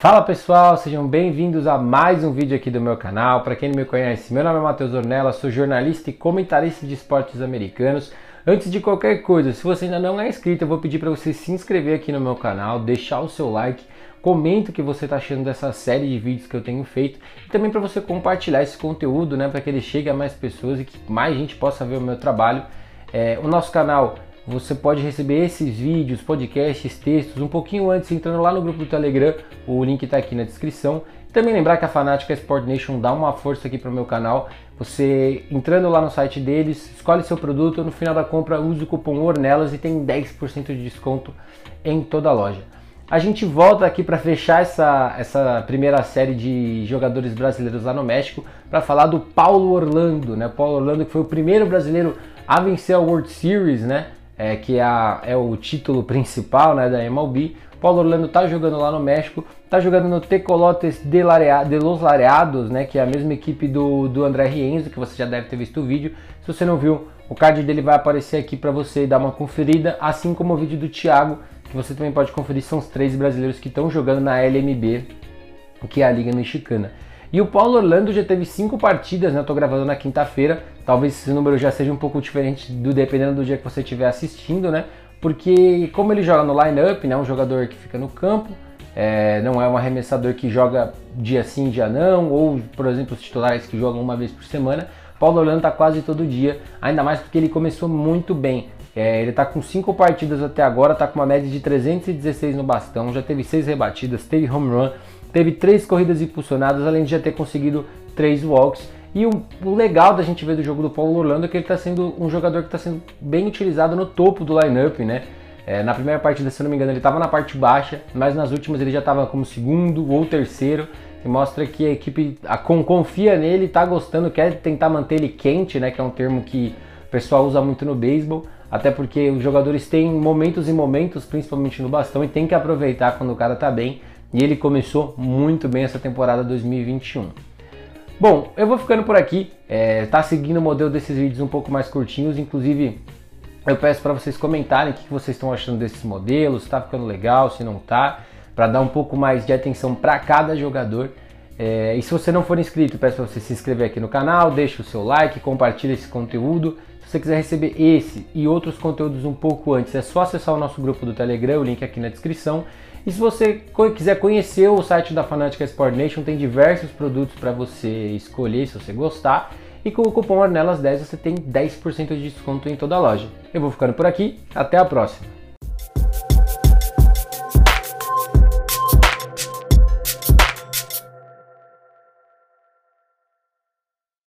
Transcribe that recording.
Fala pessoal, sejam bem-vindos a mais um vídeo aqui do meu canal. Para quem não me conhece, meu nome é Matheus Ornella, sou jornalista e comentarista de esportes americanos. Antes de qualquer coisa, se você ainda não é inscrito, eu vou pedir para você se inscrever aqui no meu canal, deixar o seu like, comenta o que você está achando dessa série de vídeos que eu tenho feito e também para você compartilhar esse conteúdo, né, para que ele chegue a mais pessoas e que mais gente possa ver o meu trabalho. É, o nosso canal você pode receber esses vídeos, podcasts, textos um pouquinho antes entrando lá no grupo do Telegram. O link está aqui na descrição. Também lembrar que a Fanática Sport Nation dá uma força aqui para o meu canal. Você entrando lá no site deles, escolhe seu produto, no final da compra use o cupom ORNELAS e tem 10% de desconto em toda a loja. A gente volta aqui para fechar essa, essa primeira série de jogadores brasileiros lá no México para falar do Paulo Orlando, né? Paulo Orlando que foi o primeiro brasileiro a vencer a World Series, né? É, que é, a, é, o título principal né, da MLB. Paulo Orlando está jogando lá no México, está jogando no Tecolotes de, Larea, de Los Lareados, né, que é a mesma equipe do, do André Rienzo, que você já deve ter visto o vídeo. Se você não viu, o card dele vai aparecer aqui para você dar uma conferida, assim como o vídeo do Thiago, que você também pode conferir, são os três brasileiros que estão jogando na LMB, que é a Liga Mexicana. E o Paulo Orlando já teve cinco partidas, né? Eu tô gravando na quinta-feira. Talvez esse número já seja um pouco diferente do dependendo do dia que você estiver assistindo, né? Porque como ele joga no line-up, né? Um jogador que fica no campo, é, não é um arremessador que joga dia sim, dia não, ou por exemplo os titulares que jogam uma vez por semana. Paulo Orlando tá quase todo dia, ainda mais porque ele começou muito bem. É, ele tá com cinco partidas até agora, tá com uma média de 316 no bastão, já teve seis rebatidas, teve home run, teve três corridas impulsionadas, além de já ter conseguido três walks. E o, o, legal da gente ver do jogo do Paulo Orlando é que ele está sendo um jogador que está sendo bem utilizado no topo do lineup, né? É, na primeira partida, se não me engano, ele estava na parte baixa, mas nas últimas ele já estava como segundo ou terceiro, que mostra que a equipe a, com, confia nele, está gostando, quer tentar manter ele quente, né? Que é um termo que o pessoal usa muito no beisebol, até porque os jogadores têm momentos e momentos, principalmente no bastão, e tem que aproveitar quando o cara está bem e ele começou muito bem essa temporada 2021. Bom, eu vou ficando por aqui, é, tá seguindo o modelo desses vídeos um pouco mais curtinhos, inclusive eu peço para vocês comentarem o que vocês estão achando desses modelos, se tá ficando legal, se não tá, para dar um pouco mais de atenção para cada jogador. É, e se você não for inscrito, peço para você se inscrever aqui no canal, deixe o seu like, compartilhe esse conteúdo. Se você quiser receber esse e outros conteúdos um pouco antes, é só acessar o nosso grupo do Telegram, o link aqui na descrição. E se você quiser conhecer o site da Fanatic Sport Nation, tem diversos produtos para você escolher se você gostar. E com o cupom Ornelas10 você tem 10% de desconto em toda a loja. Eu vou ficando por aqui, até a próxima!